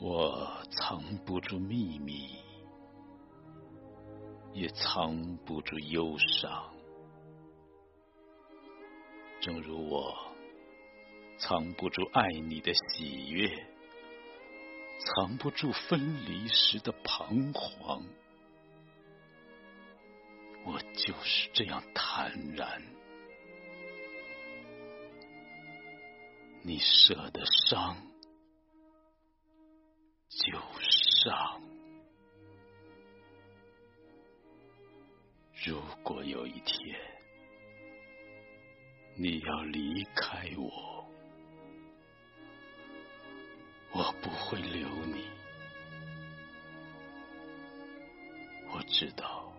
我藏不住秘密，也藏不住忧伤。正如我藏不住爱你的喜悦，藏不住分离时的彷徨。我就是这样坦然。你舍的伤。就伤。如果有一天你要离开我，我不会留你。我知道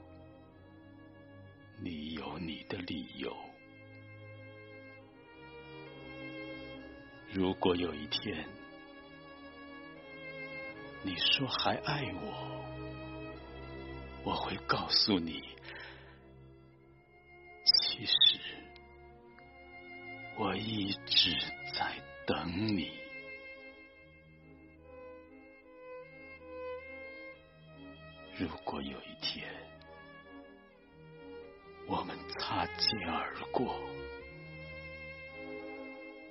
你有你的理由。如果有一天，你说还爱我，我会告诉你，其实我一直在等你。如果有一天我们擦肩而过，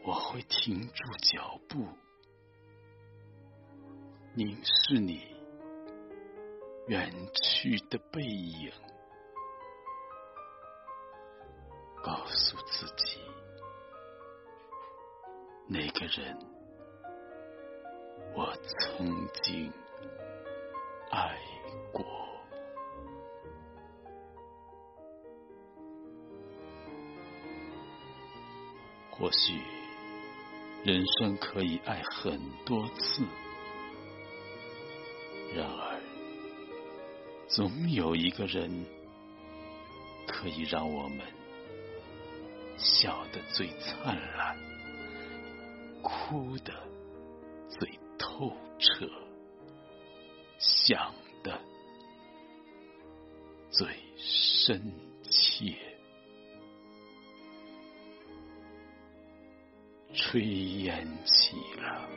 我会停住脚步。凝视你远去的背影，告诉自己，那个人我曾经爱过。或许人生可以爱很多次。然而，总有一个人可以让我们笑得最灿烂，哭得最透彻，想的最深切。炊烟起了。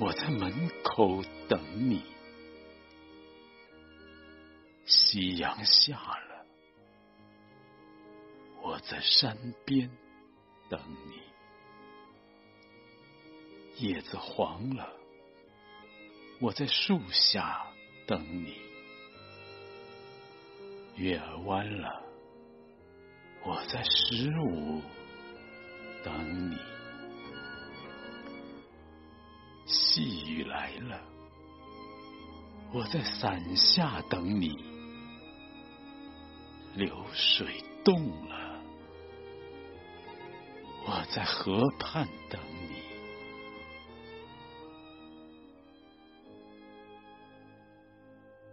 我在门口等你，夕阳下了，我在山边等你，叶子黄了，我在树下等你，月儿弯了，我在十五等你。细雨来了，我在伞下等你；流水动了，我在河畔等你；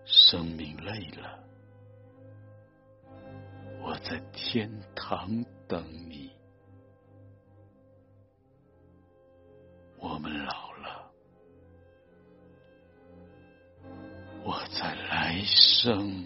生命累了，我在天堂等你。我在来生。